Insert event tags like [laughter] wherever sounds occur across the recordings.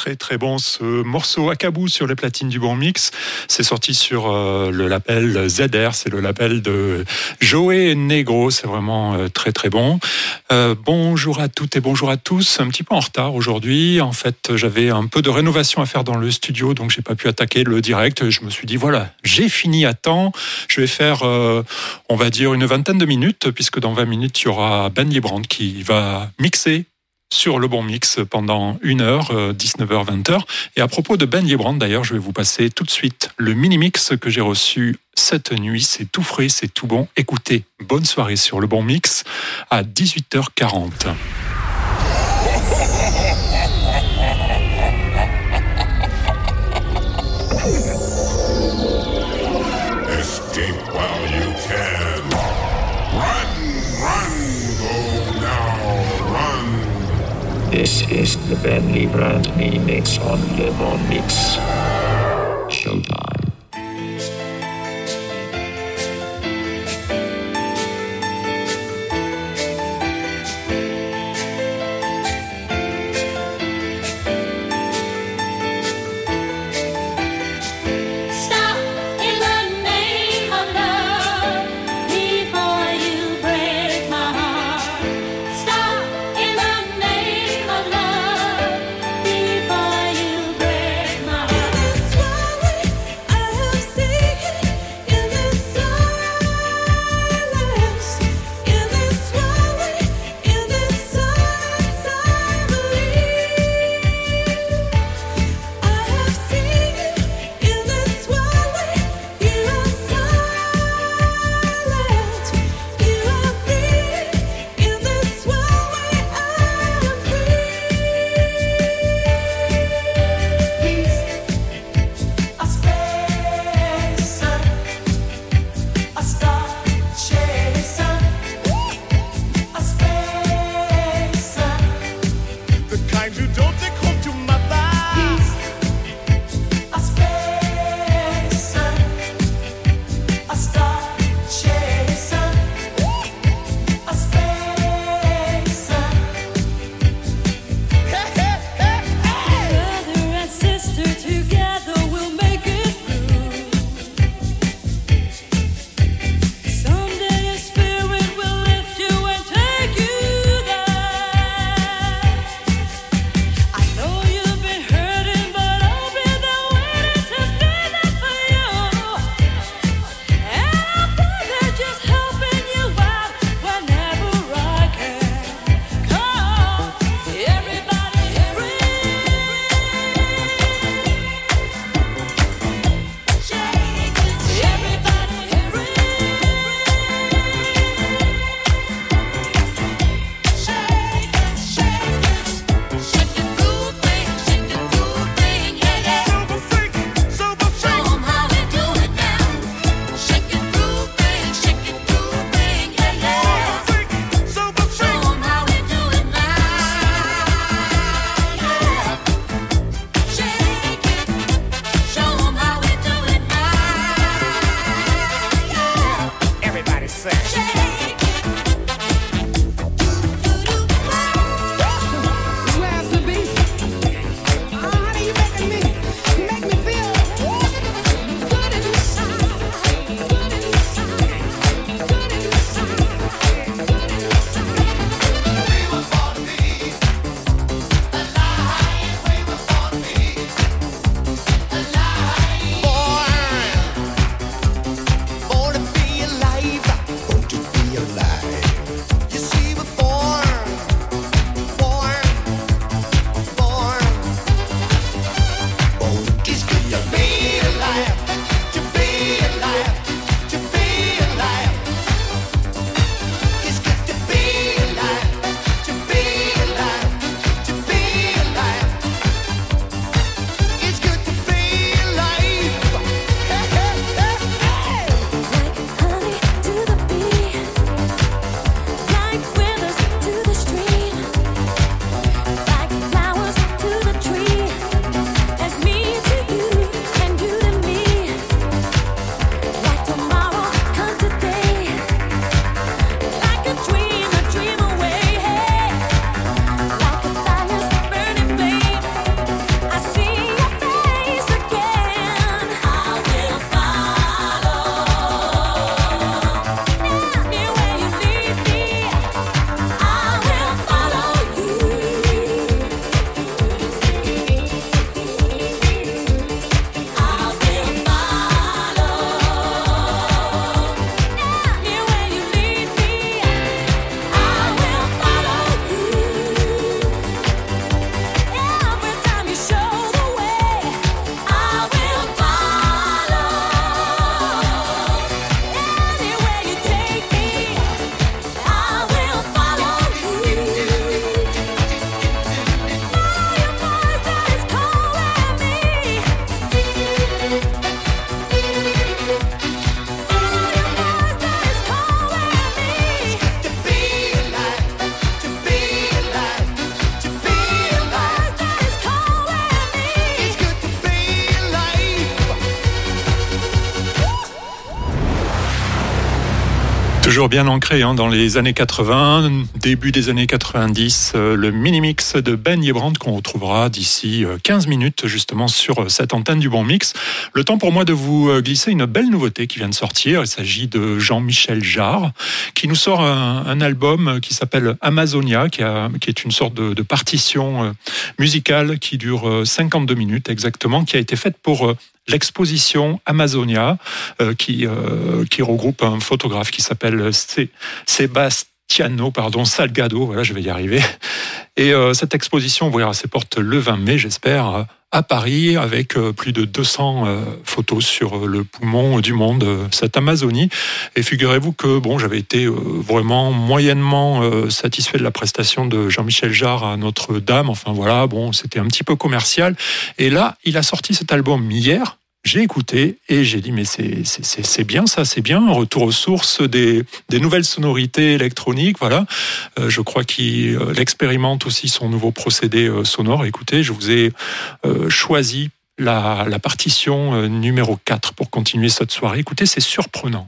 très très bon ce morceau Acabou sur les platines du Bon Mix. C'est sorti sur euh, le label ZR, c'est le label de Joey Negro. C'est vraiment euh, très très bon. Euh, bonjour à toutes et bonjour à tous. Un petit peu en retard aujourd'hui. En fait, j'avais un peu de rénovation à faire dans le studio, donc j'ai pas pu attaquer le direct. Je me suis dit voilà, j'ai fini à temps. Je vais faire, on va dire, une vingtaine de minutes, puisque dans 20 minutes, il y aura Ben Librand qui va mixer sur le bon mix pendant une heure, 19h, euh, 20h. Et à propos de Ben Yebrand, d'ailleurs, je vais vous passer tout de suite le mini-mix que j'ai reçu cette nuit. C'est tout frais, c'est tout bon. Écoutez, bonne soirée sur le bon mix à 18h40. [laughs] on Le Bon Mix. Toujours bien ancré hein, dans les années 80, début des années 90, euh, le mini-mix de Ben Yebrand qu'on retrouvera d'ici 15 euh, minutes justement sur euh, cette antenne du Bon Mix. Le temps pour moi de vous glisser une belle nouveauté qui vient de sortir. Il s'agit de Jean-Michel Jarre qui nous sort un, album qui s'appelle Amazonia, qui, est une sorte de, partition musicale qui dure 52 minutes exactement, qui a été faite pour l'exposition Amazonia, euh, qui, euh, qui regroupe un photographe qui s'appelle Sebastiano pardon, Salgado, voilà, je vais y arriver. Et euh, cette exposition ouvrira ses portes le 20 mai, j'espère, à Paris, avec plus de 200 photos sur le poumon du monde, cette Amazonie. Et figurez-vous que bon, j'avais été vraiment moyennement satisfait de la prestation de Jean-Michel Jarre à Notre-Dame. Enfin voilà, bon, c'était un petit peu commercial. Et là, il a sorti cet album hier, j'ai écouté et j'ai dit mais c'est bien ça, c'est bien, un retour aux sources des, des nouvelles sonorités électroniques, voilà. Euh, je crois qu'il euh, expérimente aussi son nouveau procédé euh, sonore. Écoutez, je vous ai choisi la, la partition numéro 4 pour continuer cette soirée. Écoutez, c'est surprenant.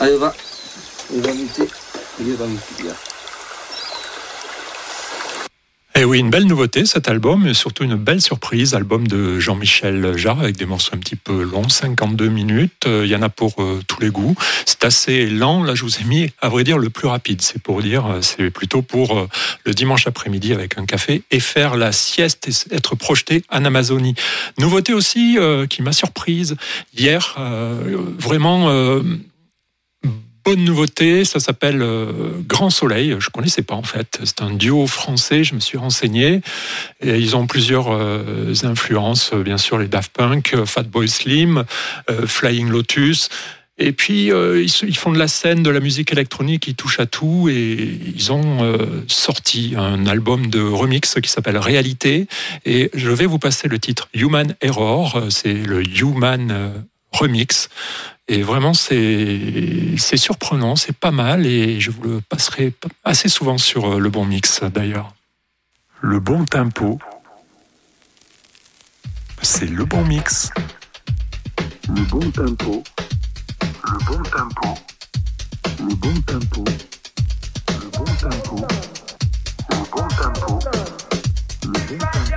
아, 이거 봐. 이거 있지? 이게 방식이야. Oui, une belle nouveauté cet album, et surtout une belle surprise, album de Jean-Michel Jarre avec des morceaux un petit peu longs, 52 minutes. Euh, il y en a pour euh, tous les goûts. C'est assez lent. Là, je vous ai mis, à vrai dire, le plus rapide. C'est pour dire, euh, c'est plutôt pour le dimanche après-midi avec un café et faire la sieste et être projeté en Amazonie. Nouveauté aussi qui m'a surprise hier, vraiment bonne nouveauté, ça s'appelle Grand Soleil. Je connaissais pas en fait. C'est un duo français. Je me suis renseigné. Et ils ont plusieurs influences, bien sûr les Daft Punk, Fatboy Slim, Flying Lotus. Et puis, euh, ils, font de la scène, de la musique électronique, ils touchent à tout et ils ont euh, sorti un album de remix qui s'appelle Réalité. Et je vais vous passer le titre Human Error, c'est le Human euh, Remix. Et vraiment, c'est surprenant, c'est pas mal et je vous le passerai assez souvent sur le bon mix d'ailleurs. Le bon tempo, c'est le bon mix. Le bon tempo le bon tempo, le bon tempo, le bon tempo, le bon tempo, le bon tempo.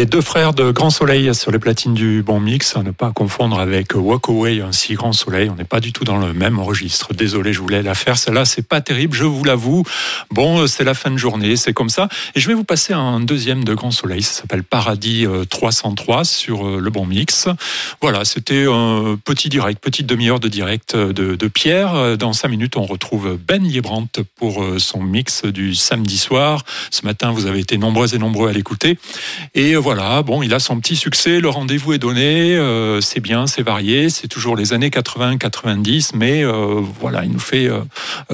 Les deux frères de Grand Soleil sur les platines du Bon Mix, à ne pas confondre avec Walk Away, un si Grand Soleil. On n'est pas du tout dans le même registre. Désolé, je voulais la faire. Celle-là, c'est pas terrible, je vous l'avoue. Bon, c'est la fin de journée, c'est comme ça. Et je vais vous passer un deuxième de Grand Soleil. Ça s'appelle Paradis 303 euh, sur euh, le Bon Mix. Voilà, c'était un petit direct, petite demi-heure de direct de, Pierre. Dans cinq minutes, on retrouve Ben Liebrandt pour euh, son mix du samedi soir. Ce matin, vous avez été nombreux et nombreux à l'écouter. Et voilà, bon, il a son petit succès, le rendez-vous est donné, euh, c'est bien, c'est varié, c'est toujours les années 80-90, mais euh, voilà, il nous fait euh,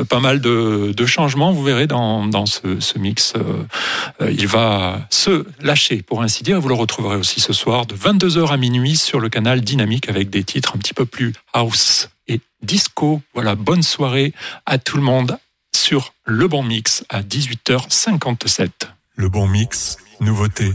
pas mal de, changements, vous verrez dans, ce mix. il va se lâcher, pour ainsi dire, vous le retrouverez aussi ce soir de 22h à minuit sur le canal Dynamique avec des titres un petit peu plus house et disco. Voilà, bonne soirée à tout le monde sur Le Bon Mix à 18h57. Le Bon Mix, nouveauté